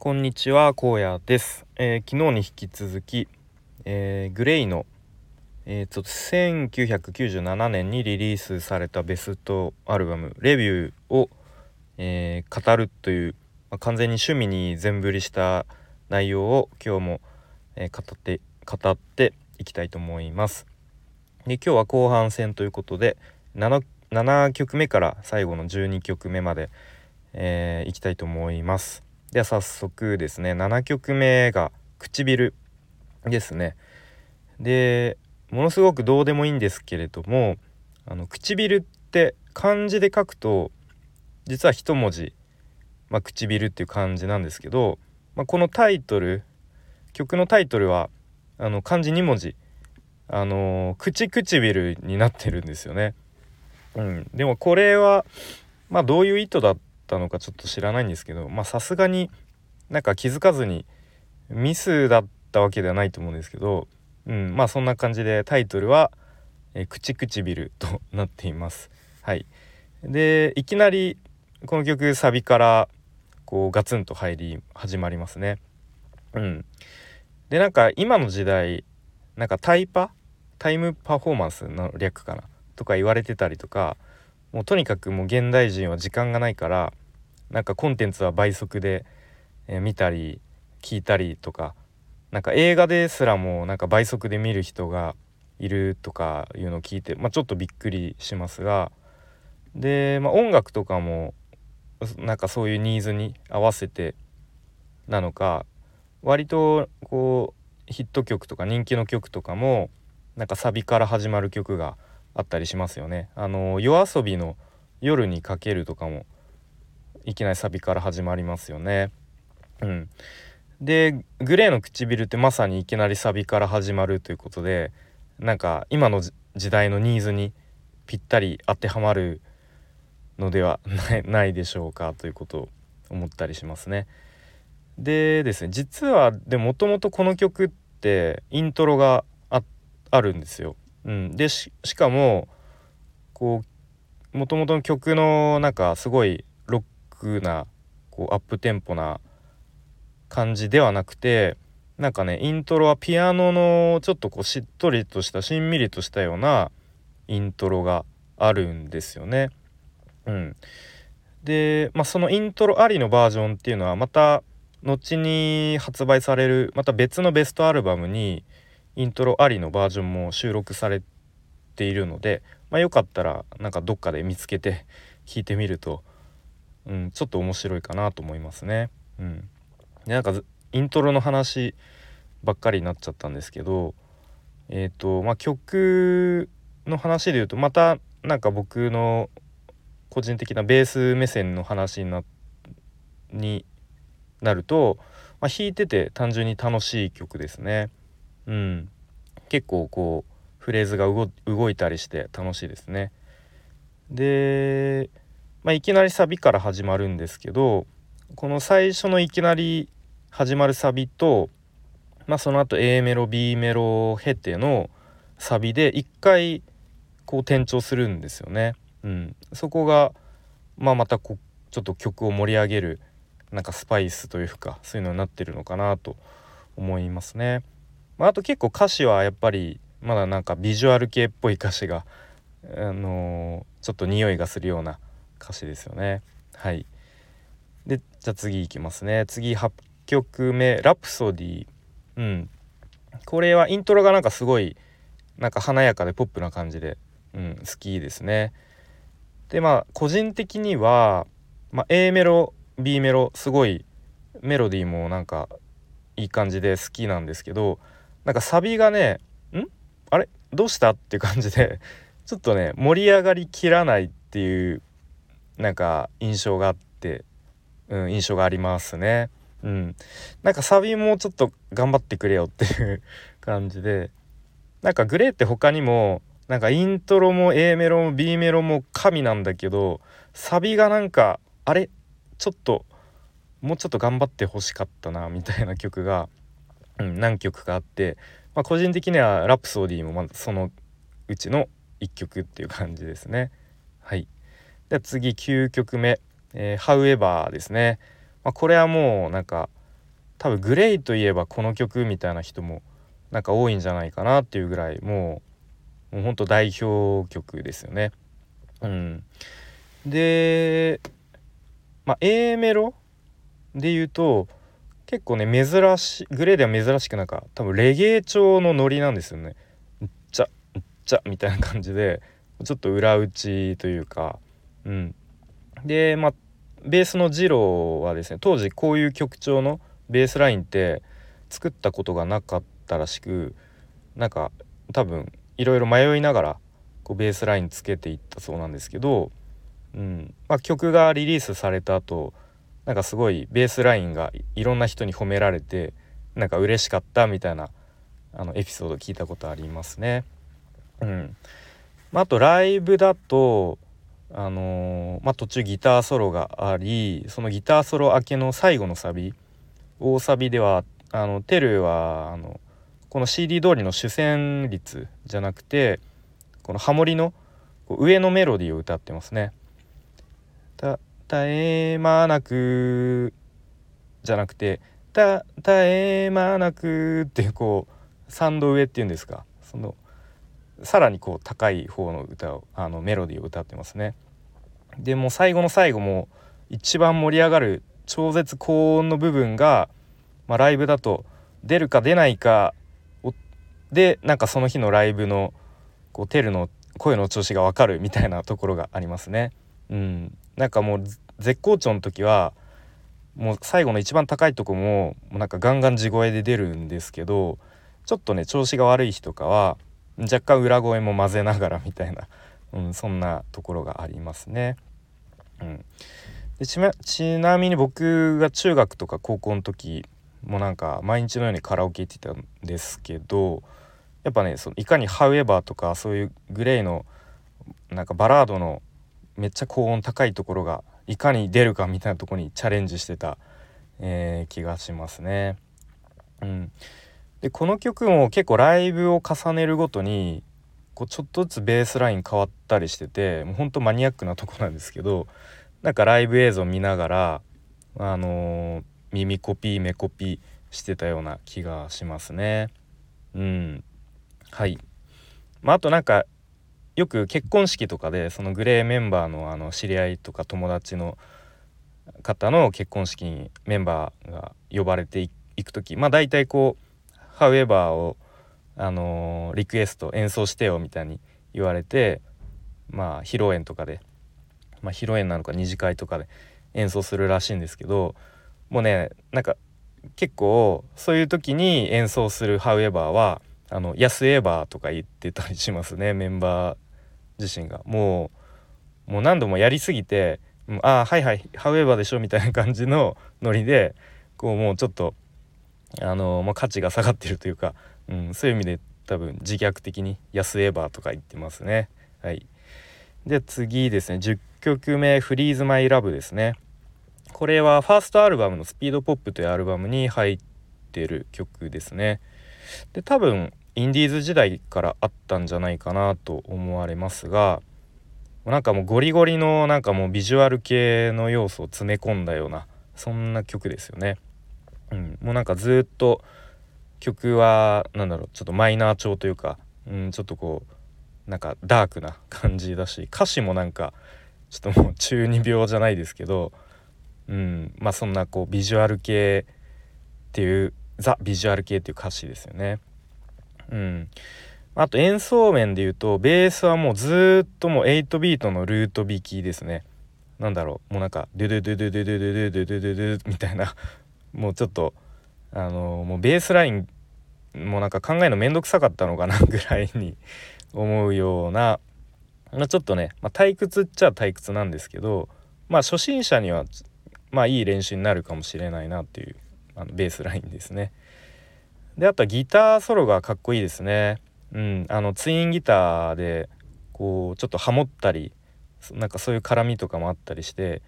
こんにちは荒野です、えー、昨日に引き続き、えー、グレイの、えー、と1997年にリリースされたベストアルバム「レビューを」え語るという、まあ、完全に趣味に全振りした内容を今日も、え語って語っていきたいと思います。で今日は後半戦ということで 7, 7曲目から最後の12曲目まで、えー、いきたいと思います。では早速ですね7曲目が「唇」ですね。でものすごくどうでもいいんですけれどもあの唇って漢字で書くと実は一文字、まあ、唇っていう漢字なんですけど、まあ、このタイトル曲のタイトルはあの漢字2文字あの口唇になってるんですよね。うん、でもこれはまあどういう意図だったのかちょっと知らないんですけどまあさすがになんか気づかずにミスだったわけではないと思うんですけど、うん、まあそんな感じでタイトルは「え口唇」となっています。はい、でいきなりこの曲サビからこうガツンと入り始まりますね。うん、でなんか今の時代なんかタイパ？タイムパフォーマンスの略かな？とか言われてたりとかもうとにかくもう現代人は時間がないからなんかコンテンツは倍速で、え、見たり聞いたりとかなんか映画ですらもなんか倍速で見る人がいるとかいうのを聞いて、まあ、ちょっとびっくりしますがで、まあ、音楽とかもなんかそういうニーズに合わせてなのか割とこうヒット曲とか人気の曲とかもなんかサビから始まる曲があったりしますよね。あの夜遊びの夜にかけるとかもいきなりサビから始まりますよね。うん、でグレーの唇ってまさにいきなりサビから始まるということでなんか今の時代のニーズにぴったり当てはまるのではないでしょうかということを思ったりしますね。でですね実はでもともとこの曲ってイントロがあるんですよ。うん、でしかもこうもともとの曲のなんかすごいックなこうアップテンポな感じではなくてなんかねイントロはピアノのちょっとこうしっとりとしたしんみりとしたようなイントロがあるんですよね。うん、で、まあ、そのイントロありのバージョンっていうのはまた後に発売されるまた別のベストアルバムにイントロありのバージョンも収録されているので、まあ、よかったらなんかどっかで見つけて弾いてみると、うん、ちょっと面白いかなと思いますね。うん、でなんかイントロの話ばっかりになっちゃったんですけどえっ、ー、とまあ曲の話で言うとまたなんか僕の個人的なベース目線の話になになると、まあ、弾いてて単純に楽しい曲ですね。うん、結構こうフレーズが動いたりして楽しいですね。で、まあ、いきなりサビから始まるんですけどこの最初のいきなり始まるサビと、まあ、その後 A メロ B メロを経てのサビで一回こう転調するんですよね。うん、そこが、まあ、またこちょっと曲を盛り上げるなんかスパイスというかそういうのになってるのかなと思いますね。まあ、あと結構歌詞はやっぱりまだなんかビジュアル系っぽい歌詞が、あのー、ちょっと匂いがするような歌詞ですよね。はい、でじゃあ次いきますね。次8曲目「ラプソディ」うん。これはイントロがなんかすごいなんか華やかでポップな感じで、うん、好きですね。でまあ個人的には、まあ、A メロ B メロすごいメロディーもなんかいい感じで好きなんですけどなんかサビがねん？あれ？どうした？っていう感じでちょっとね盛り上がりきらないっていうなんか印象があって、うん、印象がありますね。うん、なんかサビもちょっと頑張ってくれよっていう感じでなんかグレーって他にもなんかイントロも A メロも B メロも神なんだけどサビがなんかあれちょっともうちょっと頑張ってほしかったなみたいな曲が、うん、何曲かあって、まあ、個人的には「ラプソディ」もまそのうちの1曲っていう感じですね。はい、で次9曲目「えー、However」ですね。まあ、これはもうなんか多分グレイといえばこの曲みたいな人もなんか多いんじゃないかなっていうぐらいもうもうほんと代表曲ですよね。うん、で、まあ、A メロで言うと結構ね珍しいグレーでは珍しくなんか多分レゲエ調のノリなんですよね。っちゃっちゃみたいな感じでちょっと裏打ちというかうん。でまあベースのジローはですね当時こういう曲調のベースラインって作ったことがなかったらしくなんか多分いろいろ迷いながらこうベースラインつけていったそうなんですけど、うん。まあ、曲がリリースされた後なんかすごいベースラインがいろんな人に褒められてなんか嬉しかったみたいなあのエピソード聞いたことありますね。うん。まあ、あとライブだとあのー、まあ、途中ギターソロがありそのギターソロ明けの最後のサビ大サビではあのテルはあのこの CD 通りの主旋律じゃなくてこのハモリの上のメロディーを歌ってますね。た絶え間なくじゃなくてた絶え間なくってこう3度上っていうんですかそのさらにこう高い方の歌をあのメロディーを歌ってますね。でも最後の最後も一番盛り上がる超絶高音の部分が、まあ、ライブだと出るか出ないかでなんかその日のライブのこうテルの声の調子が分かるみたいなところがありますね。うん、なんかもう絶好調の時はもう最後の一番高いとこももうなんかガンガン地声で出るんですけどちょっとね調子が悪い日とかは若干裏声も混ぜながらみたいな、うん、そんなところがありますね。うん、でちなみに僕が中学とか高校の時もなんか毎日のようにカラオケ行ってたんですけどやっぱねそのいかに「However」とかそういうグレイのなんかバラードのめっちゃ高音高いところがいかに出るかみたいなとこにチャレンジしてた、えー、気がしますね。うん、でこの曲も結構ライブを重ねるごとにこうちょっとずつベースライン変わったりしててもうほんとマニアックなとこなんですけどなんかライブ映像見ながらあのー、耳コピー目コピーしてたような気がしますね。うんはい、まあ、あとなんかよく結婚式とかでそのグレーメンバーのあの知り合いとか友達の方の結婚式にメンバーが呼ばれていく時まあ大体こう「ハウエバーを」あのー、リクエスト演奏してよみたいに言われてまあ披露宴とかで、まあ、披露宴なのか二次会とかで演奏するらしいんですけどもうねなんか結構そういう時に演奏する「ハウエバーは」あの「安エバー」とか言ってたりしますねメンバー自身が。もうもう何度もやりすぎて「ああはいはいハウエバーでしょ」みたいな感じのノリでこうもうちょっとあのまあ、価値が下がってるというか、うん、そういう意味で多分自虐的に「安エバー」とか言ってますね。はい、で次ですね10曲目「フリーズ・マイ・ラブ」ですね。これはファーストアルバムの「スピードポップ」というアルバムに入ってる曲ですね。で多分インディーズ時代からあったんじゃないかなと思われますがなんかもうゴリゴリのなんかもうビジュアル系の要素を詰め込んだようなそんな曲ですよね。うん、もうなんかずっと曲は何だろうちょっとマイナー調というか、うん、ちょっとこうなんかダークな感じだし歌詞もなんかちょっともう中二病じゃないですけど、うん、まあそんなこうビジュアル系っていうザ・ビジュアル系っていう歌詞ですよね。うん、あと演奏面で言うとベースはもうずっともう8ビートのルート弾きですね。なんだろうもうなんかドゥドゥドゥドゥドゥドゥドゥドゥドゥドゥみたいなもうちょっとあのもうベースラインもうなんか考えるの面倒くさかったのかなぐらいに思うような、まあ、ちょっとね、まあ、退屈っちゃ退屈なんですけどまあ初心者にはまあいい練習になるかもしれないなっていうあのベースラインですね。であとはギターソロがかっこいいですね。うん、あのツインギターでこうちょっとハモったりなんかそういう絡みとかもあったりして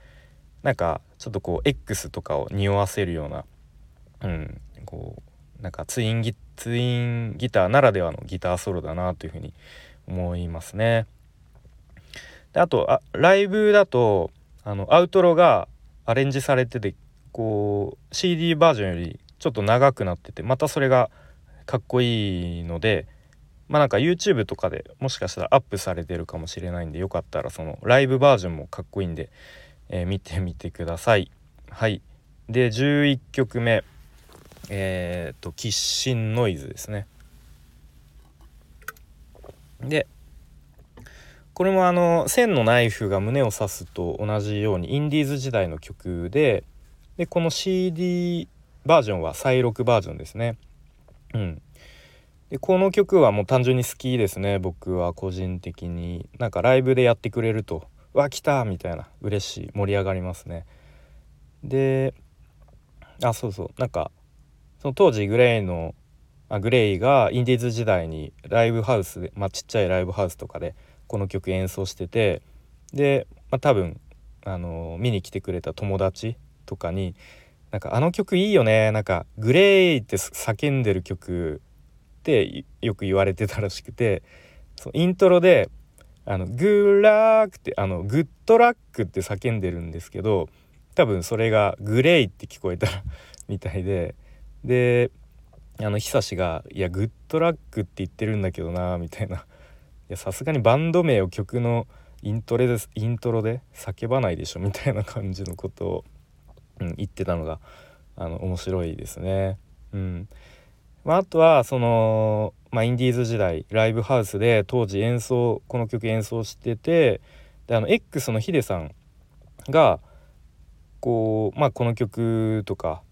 なんかちょっとこう X とかを匂わせるような、うん、こうなんかツインギツインギターならではのギターソロだなというふうに思いますね。であとあライブだとあのアウトロがアレンジされててこう CD バージョンよりちょっと長くなっててまたそれがかっこいいのでまあなんか YouTube とかでもしかしたらアップされてるかもしれないんでよかったらそのライブバージョンもかっこいいんで、えー、見てみてください。はいで11曲目えっ、と「キッシンノイズ」ですね。でこれもあの「千のナイフが胸を刺す」と同じようにインディーズ時代の曲ででこの CD バージョンは再録バージョンですね。うん、でこの曲はもう単純に好きですね僕は個人的になんかライブでやってくれると「わ来た!」みたいな。嬉しい。盛り上がりますね。であそうそう。なんかその当時グレイのあグレイがインディーズ時代にライブハウスで、まあ、ちっちゃいライブハウスとかでこの曲演奏しててで、まあ、多分あの見に来てくれた友達とかになんかあの曲いいよねなんかグレイって叫んでる曲ってよく言われてたらしくてそのイントロで「あのグーラック」ってあのグッドラックって叫んでるんですけど多分それがグレイって聞こえた みたいで。であの久しが「いやグッドラックって言ってるんだけどな」みたいな「さすがにバンド名を曲のイントロですイントロで叫ばないでしょ」みたいな感じのことを、うん、言ってたのがあの面白いですね。うん。まあ、あとはその、まあ、インディーズ時代ライブハウスで当時演奏この曲演奏しててであの X のヒデさんがこう、まあ、この曲とか、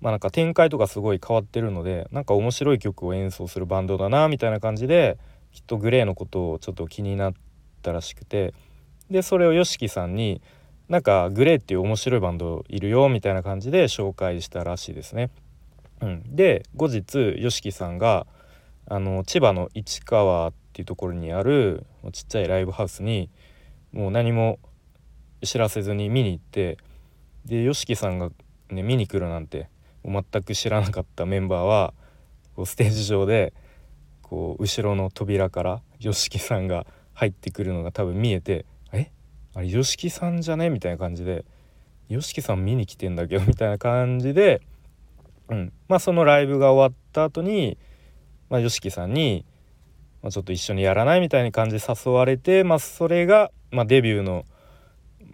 まあ、なんか展開とかすごい変わってるのでなんか面白い曲を演奏するバンドだなみたいな感じできっとグレーのことをちょっと気になったらしくてでそれを YOSHIKI さんになんかグレーっていう面白いバンドいるよみたいな感じで紹介したらしいですね。うん、で後日 YOSHIKI さんがあの千葉の市川っていうところにあるちっちゃいライブハウスにもう何も知らせずに見に行ってで YOSHIKI さんが、ね、見に来るなんて全く知らなかったメンバーはこうステージ上でこう後ろの扉から YOSHIKI さんが入ってくるのが多分見えて「え？あれ YOSHIKI さんじゃね?」みたいな感じで「YOSHIKI さん見に来てんだけど」みたいな感じでうん、まあそのライブが終わった後にまあ YOSHIKI さんに、まあ、ちょっと一緒にやらないみたいな感じで誘われて、まあ、それが、まあ、デビューの、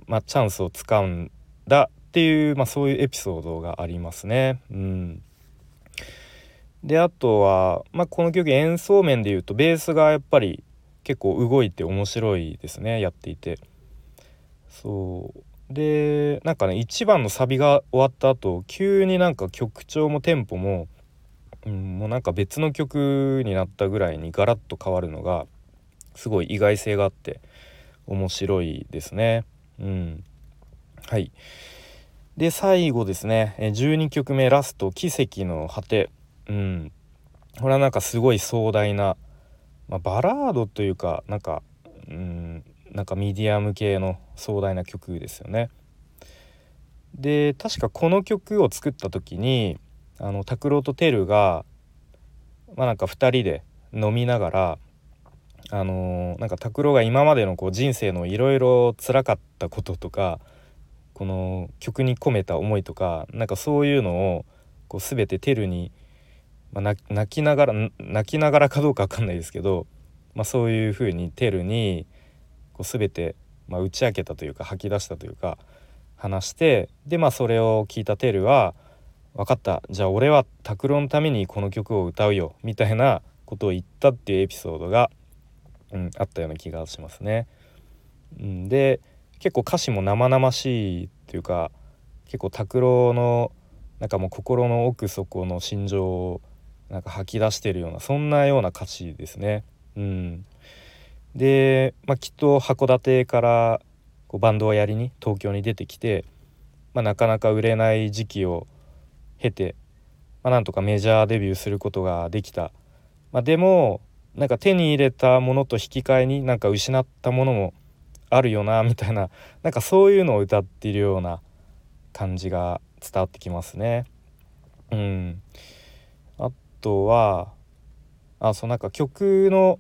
まあ、チャンスをつかんだっていう、まあ、そういうエピソードがありますね。うん、であとは、まあ、この曲演奏面でいうとベースがやっぱり結構動いて面白いですねやっていて。そうでなんかね1番のサビが終わった後急になんか曲調もテンポも、うん、もうなんか別の曲になったぐらいにガラッと変わるのがすごい意外性があって面白いですね。うん、はい。で最後ですね。12曲目ラスト「奇跡の果て」うん。これはなんかすごい壮大な、まあ、バラードというかなんかうんなんかミディアム系の壮大な曲ですよね。で確かこの曲を作った時にあの拓郎とテルがまあなんか2人で飲みながらあのー、なんか拓郎が今までのこう人生のいろいろ辛かったこととかこの曲に込めた思いとかなんかそういうのをこう全てテルに、まあ、泣きながら泣きながらかどうか分かんないですけど、まあ、そういうふうにテルにこう全て、まあ、打ち明けたというか吐き出したというか話してでまあそれを聞いたテルは「分かったじゃあ俺は拓郎のためにこの曲を歌うよ」みたいなことを言ったっていうエピソードが、うん、あったような気がしますね。うん、で結構歌詞も生々しいというか結構拓郎のなんかもう心の奥底の心情をなんか吐き出してるようなそんなような歌詞ですね。うん、で、まあ、きっと函館からこうバンドをやりに東京に出てきて、まあ、なかなか売れない時期を経て、まあ、なんとかメジャーデビューすることができた、まあ、でもなんか手に入れたものと引き換えになんか失ったものもあるよなみたいななんかそういうのを歌っているような感じが伝わってきますね。うん、あとはあそうなんか曲の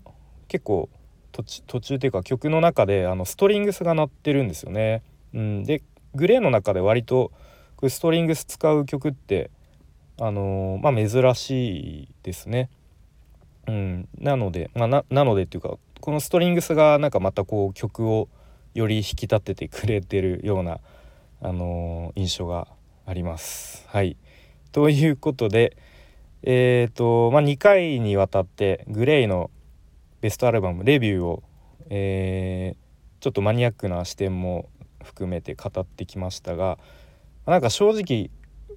結構途中っていうか曲の中であのストリングスが鳴ってるんですよね。うん、でグレーの中で割とこうストリングス使う曲ってあのまあ珍しいですね。うん、なので、まあ、なのでっていうかこのストリングスがなんかまたこう曲をより引き立ててくれてるような、あの印象があります。はいということでえ、ー、とまあ2回にわたってグレイのベストアルバムレビューを、えー、ちょっとマニアックな視点も含めて語ってきましたがなんか正直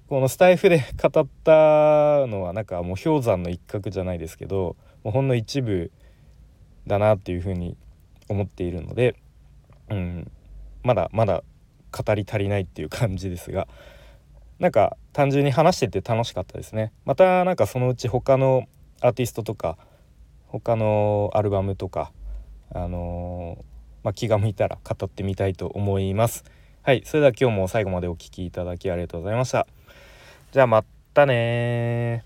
このスタイフで語ったのはなんかもう氷山の一角じゃないですけどもうほんの一部だなっていうふうに思っているので、うん、まだまだ語り足りないっていう感じですがなんか単純に話してて楽しかったですね。またなんかそのうち他のアーティストとか他のアルバムとかあのー、まあ、気が向いたら語ってみたいと思います。はいそれでは今日も最後までお聴きいただきありがとうございました。じゃあまたね